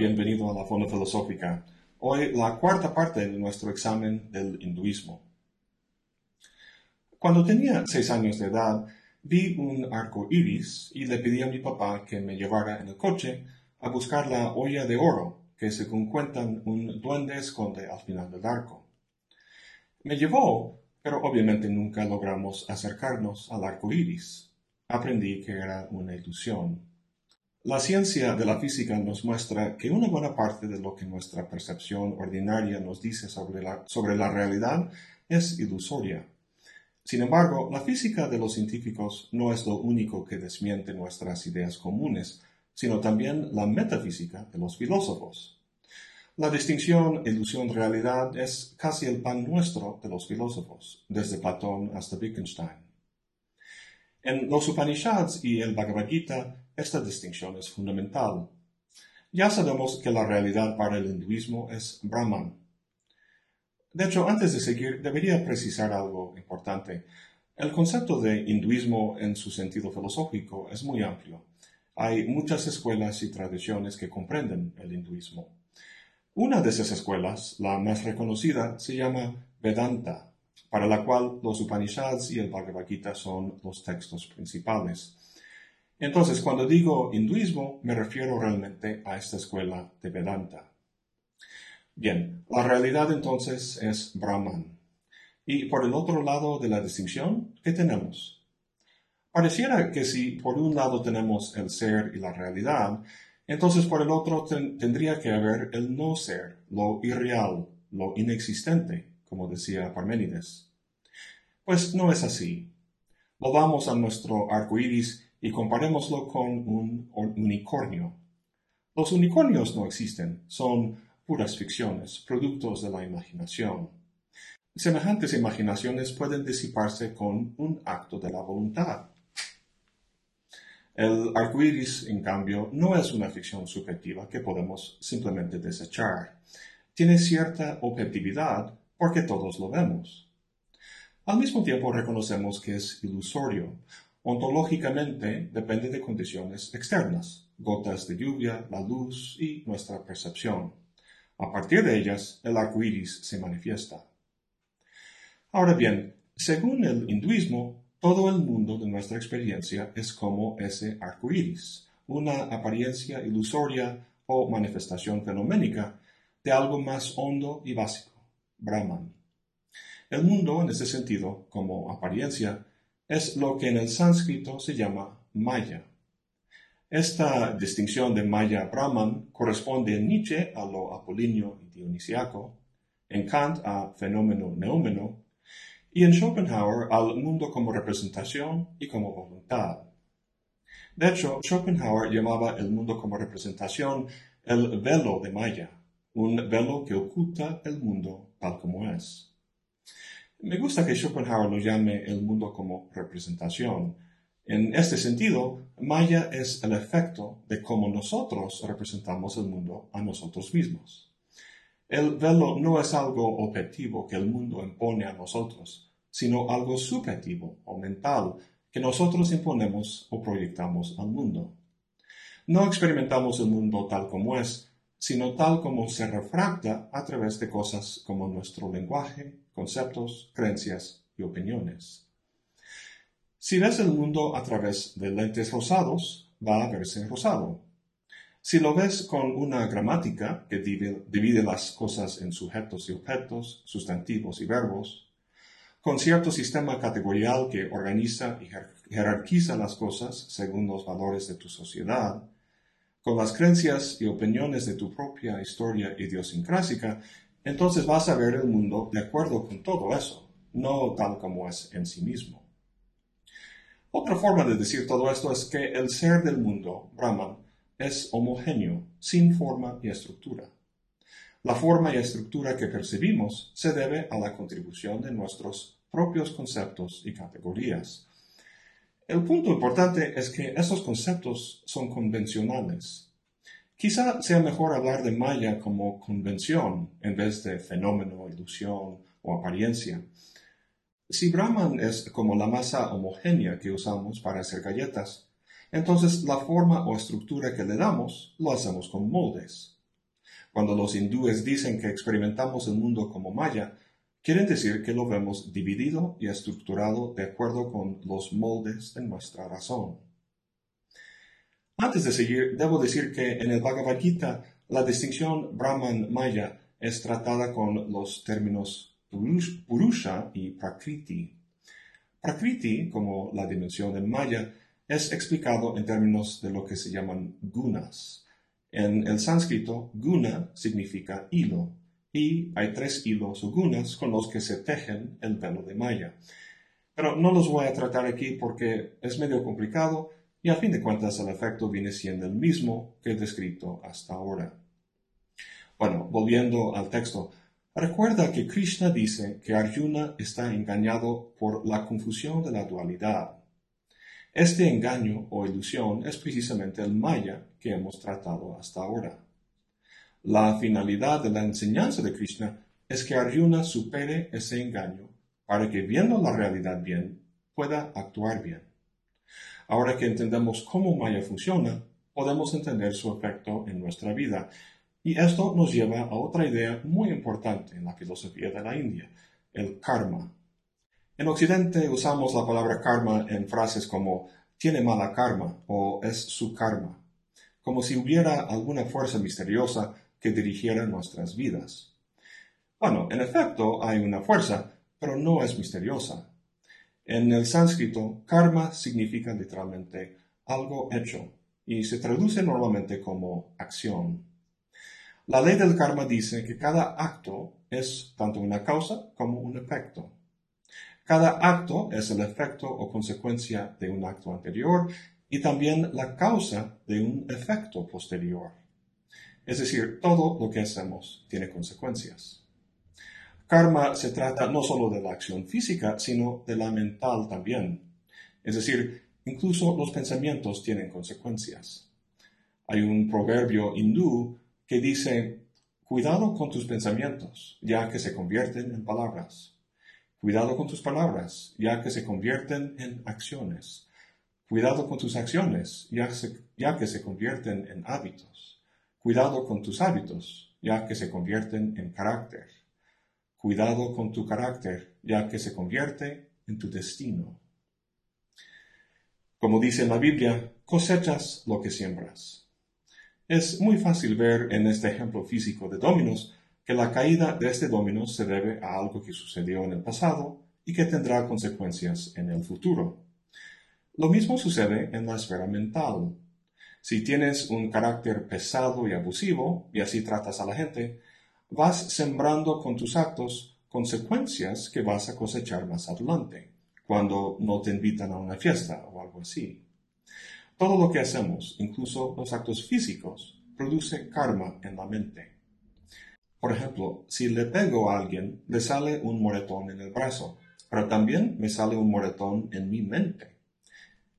bienvenido a la Fonda Filosófica. Hoy la cuarta parte de nuestro examen del hinduismo. Cuando tenía seis años de edad, vi un arco iris y le pedí a mi papá que me llevara en el coche a buscar la olla de oro que según cuentan un duende esconde al final del arco. Me llevó, pero obviamente nunca logramos acercarnos al arco iris. Aprendí que era una ilusión. La ciencia de la física nos muestra que una buena parte de lo que nuestra percepción ordinaria nos dice sobre la, sobre la realidad es ilusoria. Sin embargo, la física de los científicos no es lo único que desmiente nuestras ideas comunes, sino también la metafísica de los filósofos. La distinción ilusión-realidad es casi el pan nuestro de los filósofos, desde Platón hasta Wittgenstein. En los Upanishads y el Bhagavad Gita, esta distinción es fundamental. Ya sabemos que la realidad para el hinduismo es Brahman. De hecho, antes de seguir, debería precisar algo importante. El concepto de hinduismo en su sentido filosófico es muy amplio. Hay muchas escuelas y tradiciones que comprenden el hinduismo. Una de esas escuelas, la más reconocida, se llama Vedanta, para la cual los Upanishads y el Bhagavad Gita son los textos principales. Entonces, cuando digo hinduismo, me refiero realmente a esta escuela de Vedanta. Bien, la realidad entonces es Brahman. Y por el otro lado de la distinción, ¿qué tenemos? Pareciera que si por un lado tenemos el ser y la realidad, entonces por el otro tendría que haber el no ser, lo irreal, lo inexistente, como decía Parménides. Pues no es así. Volvamos a nuestro arco iris y comparémoslo con un unicornio. Los unicornios no existen, son puras ficciones, productos de la imaginación. Semejantes imaginaciones pueden disiparse con un acto de la voluntad. El arco iris, en cambio, no es una ficción subjetiva que podemos simplemente desechar. Tiene cierta objetividad porque todos lo vemos. Al mismo tiempo reconocemos que es ilusorio. Ontológicamente depende de condiciones externas, gotas de lluvia, la luz y nuestra percepción. A partir de ellas, el arco iris se manifiesta. Ahora bien, según el hinduismo, todo el mundo de nuestra experiencia es como ese arco iris, una apariencia ilusoria o manifestación fenoménica de algo más hondo y básico, Brahman. El mundo, en ese sentido, como apariencia, es lo que en el sánscrito se llama Maya. Esta distinción de Maya-Brahman corresponde en Nietzsche a lo apolíneo y dionisiaco, en Kant a fenómeno-neómeno y en Schopenhauer al mundo como representación y como voluntad. De hecho, Schopenhauer llamaba el mundo como representación el velo de Maya, un velo que oculta el mundo tal como es. Me gusta que Schopenhauer lo llame el mundo como representación. En este sentido, Maya es el efecto de cómo nosotros representamos el mundo a nosotros mismos. El velo no es algo objetivo que el mundo impone a nosotros, sino algo subjetivo o mental que nosotros imponemos o proyectamos al mundo. No experimentamos el mundo tal como es, sino tal como se refracta a través de cosas como nuestro lenguaje, conceptos, creencias y opiniones. Si ves el mundo a través de lentes rosados, va a verse rosado. Si lo ves con una gramática que divide, las cosas en sujetos y objetos, sustantivos y verbos, con cierto sistema categorial que organiza y jerarquiza las cosas según los valores de tu sociedad, con las creencias y opiniones de tu propia historia idiosincrásica, entonces vas a ver el mundo de acuerdo con todo eso, no tal como es en sí mismo. Otra forma de decir todo esto es que el ser del mundo, Brahman, es homogéneo, sin forma y estructura. La forma y estructura que percibimos se debe a la contribución de nuestros propios conceptos y categorías. El punto importante es que estos conceptos son convencionales. Quizá sea mejor hablar de Maya como convención en vez de fenómeno, ilusión o apariencia. Si Brahman es como la masa homogénea que usamos para hacer galletas, entonces la forma o estructura que le damos lo hacemos con moldes. Cuando los hindúes dicen que experimentamos el mundo como Maya, quieren decir que lo vemos dividido y estructurado de acuerdo con los moldes de nuestra razón. Antes de seguir, debo decir que en el Bhagavad Gita la distinción Brahman-Maya es tratada con los términos Purusha y Prakriti. Prakriti, como la dimensión en Maya, es explicado en términos de lo que se llaman gunas. En el sánscrito, guna significa hilo, y hay tres hilos o gunas con los que se tejen el velo de Maya. Pero no los voy a tratar aquí porque es medio complicado y a fin de cuentas el efecto viene siendo el mismo que descrito hasta ahora. Bueno, volviendo al texto, recuerda que Krishna dice que Arjuna está engañado por la confusión de la dualidad. Este engaño o ilusión es precisamente el Maya que hemos tratado hasta ahora. La finalidad de la enseñanza de Krishna es que Arjuna supere ese engaño para que viendo la realidad bien, pueda actuar bien. Ahora que entendemos cómo Maya funciona, podemos entender su efecto en nuestra vida. Y esto nos lleva a otra idea muy importante en la filosofía de la India, el karma. En Occidente usamos la palabra karma en frases como tiene mala karma o es su karma, como si hubiera alguna fuerza misteriosa que dirigiera nuestras vidas. Bueno, en efecto hay una fuerza, pero no es misteriosa. En el sánscrito, karma significa literalmente algo hecho y se traduce normalmente como acción. La ley del karma dice que cada acto es tanto una causa como un efecto. Cada acto es el efecto o consecuencia de un acto anterior y también la causa de un efecto posterior. Es decir, todo lo que hacemos tiene consecuencias. Karma se trata no solo de la acción física, sino de la mental también. Es decir, incluso los pensamientos tienen consecuencias. Hay un proverbio hindú que dice, cuidado con tus pensamientos, ya que se convierten en palabras. Cuidado con tus palabras, ya que se convierten en acciones. Cuidado con tus acciones, ya, que se convierten en hábitos. Cuidado con tus hábitos, ya que se convierten en carácter. Cuidado con tu carácter, ya que se convierte en tu destino. Como dice la Biblia, cosechas lo que siembras. Es muy fácil ver en este ejemplo físico de dominos que la caída de este dominó se debe a algo que sucedió en el pasado y que tendrá consecuencias en el futuro. Lo mismo sucede en la esfera mental. Si tienes un carácter pesado y abusivo, y así tratas a la gente, vas sembrando con tus actos consecuencias que vas a cosechar más adelante, cuando no te invitan a una fiesta o algo así. Todo lo que hacemos, incluso los actos físicos, produce karma en la mente. Por ejemplo, si le pego a alguien, le sale un moretón en el brazo, pero también me sale un moretón en mi mente.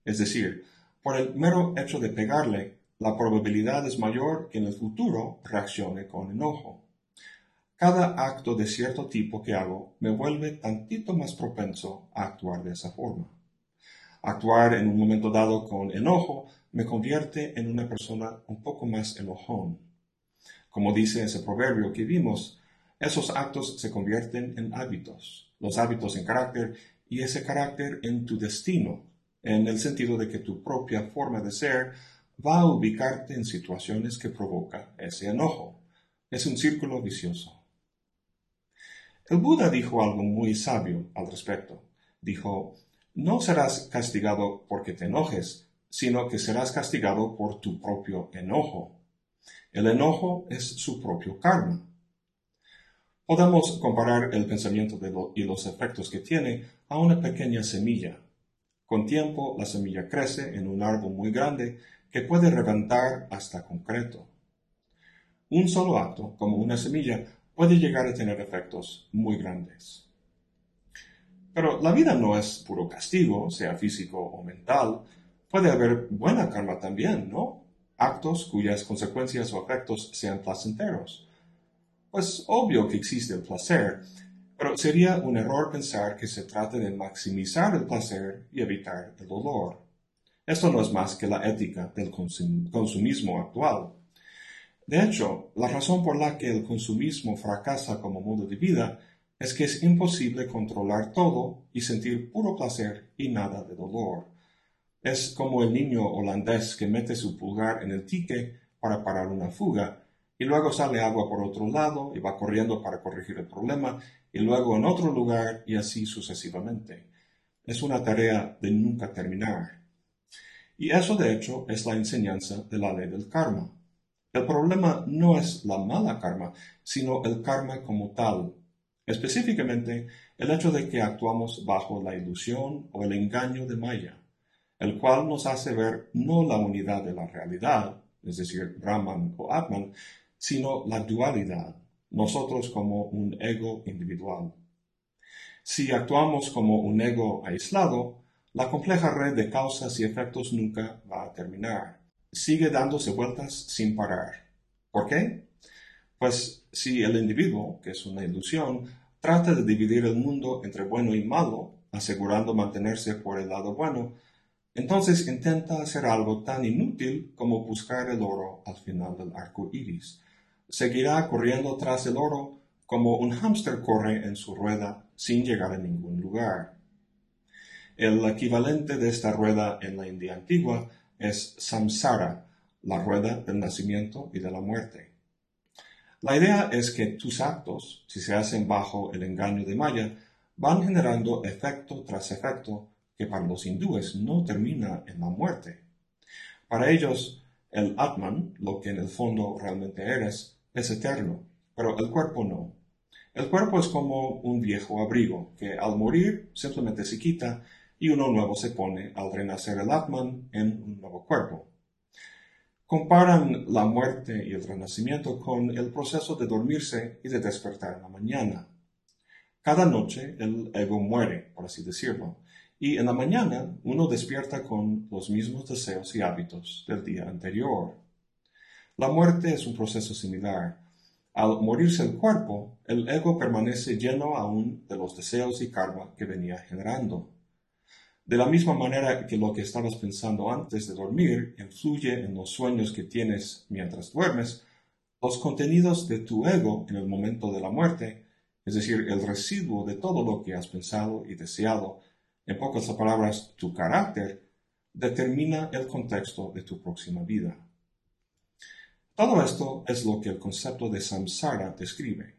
Es decir, por el mero hecho de pegarle, la probabilidad es mayor que en el futuro reaccione con enojo. Cada acto de cierto tipo que hago me vuelve tantito más propenso a actuar de esa forma. Actuar en un momento dado con enojo me convierte en una persona un poco más enojón. Como dice ese proverbio que vimos, esos actos se convierten en hábitos, los hábitos en carácter y ese carácter en tu destino, en el sentido de que tu propia forma de ser va a ubicarte en situaciones que provoca ese enojo. Es un círculo vicioso. El Buda dijo algo muy sabio al respecto. Dijo, no serás castigado porque te enojes, sino que serás castigado por tu propio enojo. El enojo es su propio karma. Podemos comparar el pensamiento y los efectos que tiene a una pequeña semilla. Con tiempo, la semilla crece en un árbol muy grande que puede reventar hasta concreto. Un solo acto, como una semilla, puede llegar a tener efectos muy grandes. Pero la vida no es puro castigo, sea físico o mental. Puede haber buena karma también, ¿no? actos cuyas consecuencias o efectos sean placenteros. Pues obvio que existe el placer, pero sería un error pensar que se trata de maximizar el placer y evitar el dolor. Esto no es más que la ética del consumismo actual. De hecho, la razón por la que el consumismo fracasa como modo de vida es que es imposible controlar todo y sentir puro placer y nada de dolor. Es como el niño holandés que mete su pulgar en el tique para parar una fuga y luego sale agua por otro lado y va corriendo para corregir el problema y luego en otro lugar y así sucesivamente. Es una tarea de nunca terminar. Y eso de hecho es la enseñanza de la ley del karma. El problema no es la mala karma, sino el karma como tal. Específicamente, el hecho de que actuamos bajo la ilusión o el engaño de Maya, el cual nos hace ver no la unidad de la realidad, es decir, Brahman o Atman, sino la dualidad, nosotros como un ego individual. Si actuamos como un ego aislado, la compleja red de causas y efectos nunca va a terminar sigue dándose vueltas sin parar. ¿Por qué? Pues si el individuo, que es una ilusión, trata de dividir el mundo entre bueno y malo, asegurando mantenerse por el lado bueno, entonces intenta hacer algo tan inútil como buscar el oro al final del arco iris. Seguirá corriendo tras el oro como un hámster corre en su rueda sin llegar a ningún lugar. El equivalente de esta rueda en la India antigua es samsara, la rueda del nacimiento y de la muerte. La idea es que tus actos, si se hacen bajo el engaño de Maya, van generando efecto tras efecto que para los hindúes no termina en la muerte. Para ellos, el Atman, lo que en el fondo realmente eres, es eterno, pero el cuerpo no. El cuerpo es como un viejo abrigo que al morir simplemente se quita y uno nuevo se pone al renacer el Atman en un nuevo cuerpo. Comparan la muerte y el renacimiento con el proceso de dormirse y de despertar en la mañana. Cada noche el ego muere, por así decirlo, y en la mañana uno despierta con los mismos deseos y hábitos del día anterior. La muerte es un proceso similar. Al morirse el cuerpo, el ego permanece lleno aún de los deseos y karma que venía generando. De la misma manera que lo que estabas pensando antes de dormir influye en los sueños que tienes mientras duermes, los contenidos de tu ego en el momento de la muerte, es decir, el residuo de todo lo que has pensado y deseado, en pocas palabras, tu carácter, determina el contexto de tu próxima vida. Todo esto es lo que el concepto de samsara describe.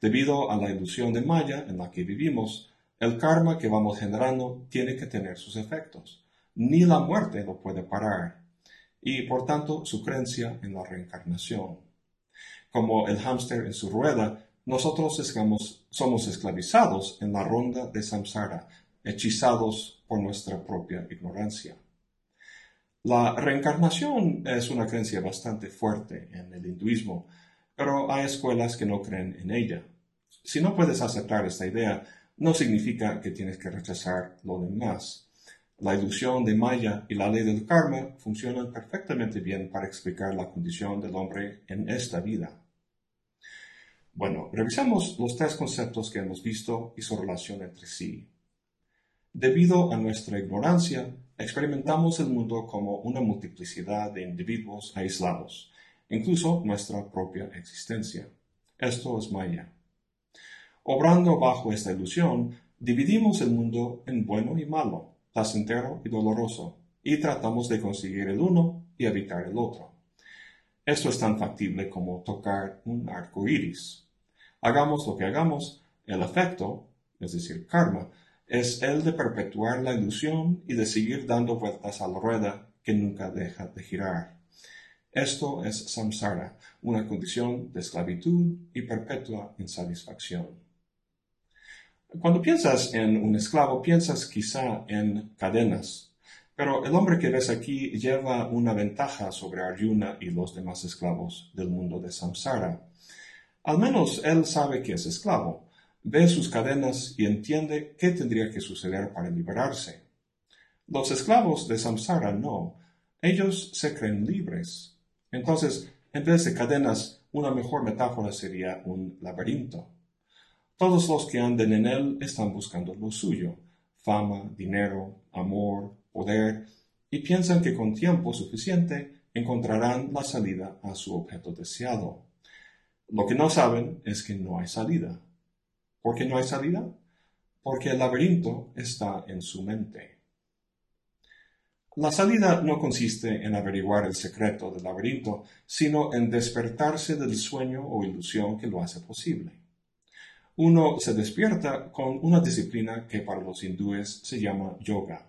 Debido a la ilusión de Maya en la que vivimos, el karma que vamos generando tiene que tener sus efectos. Ni la muerte lo puede parar. Y por tanto su creencia en la reencarnación. Como el hámster en su rueda, nosotros somos esclavizados en la ronda de samsara, hechizados por nuestra propia ignorancia. La reencarnación es una creencia bastante fuerte en el hinduismo, pero hay escuelas que no creen en ella. Si no puedes aceptar esta idea, no significa que tienes que rechazar lo demás. La ilusión de Maya y la ley del karma funcionan perfectamente bien para explicar la condición del hombre en esta vida. Bueno, revisamos los tres conceptos que hemos visto y su relación entre sí. Debido a nuestra ignorancia, experimentamos el mundo como una multiplicidad de individuos aislados, incluso nuestra propia existencia. Esto es Maya. Obrando bajo esta ilusión, dividimos el mundo en bueno y malo, placentero y doloroso, y tratamos de conseguir el uno y evitar el otro. Esto es tan factible como tocar un arco iris. Hagamos lo que hagamos, el efecto, es decir, karma, es el de perpetuar la ilusión y de seguir dando vueltas a la rueda que nunca deja de girar. Esto es samsara, una condición de esclavitud y perpetua insatisfacción. Cuando piensas en un esclavo, piensas quizá en cadenas, pero el hombre que ves aquí lleva una ventaja sobre Arjuna y los demás esclavos del mundo de Samsara. Al menos él sabe que es esclavo, ve sus cadenas y entiende qué tendría que suceder para liberarse. Los esclavos de Samsara no, ellos se creen libres. Entonces, en vez de cadenas, una mejor metáfora sería un laberinto. Todos los que anden en él están buscando lo suyo, fama, dinero, amor, poder, y piensan que con tiempo suficiente encontrarán la salida a su objeto deseado. Lo que no saben es que no hay salida. ¿Por qué no hay salida? Porque el laberinto está en su mente. La salida no consiste en averiguar el secreto del laberinto, sino en despertarse del sueño o ilusión que lo hace posible. Uno se despierta con una disciplina que para los hindúes se llama yoga.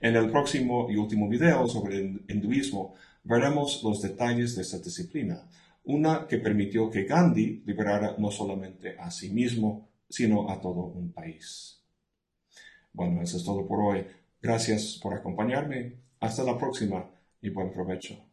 En el próximo y último video sobre el hinduismo veremos los detalles de esta disciplina, una que permitió que Gandhi liberara no solamente a sí mismo, sino a todo un país. Bueno, eso es todo por hoy. Gracias por acompañarme. Hasta la próxima y buen provecho.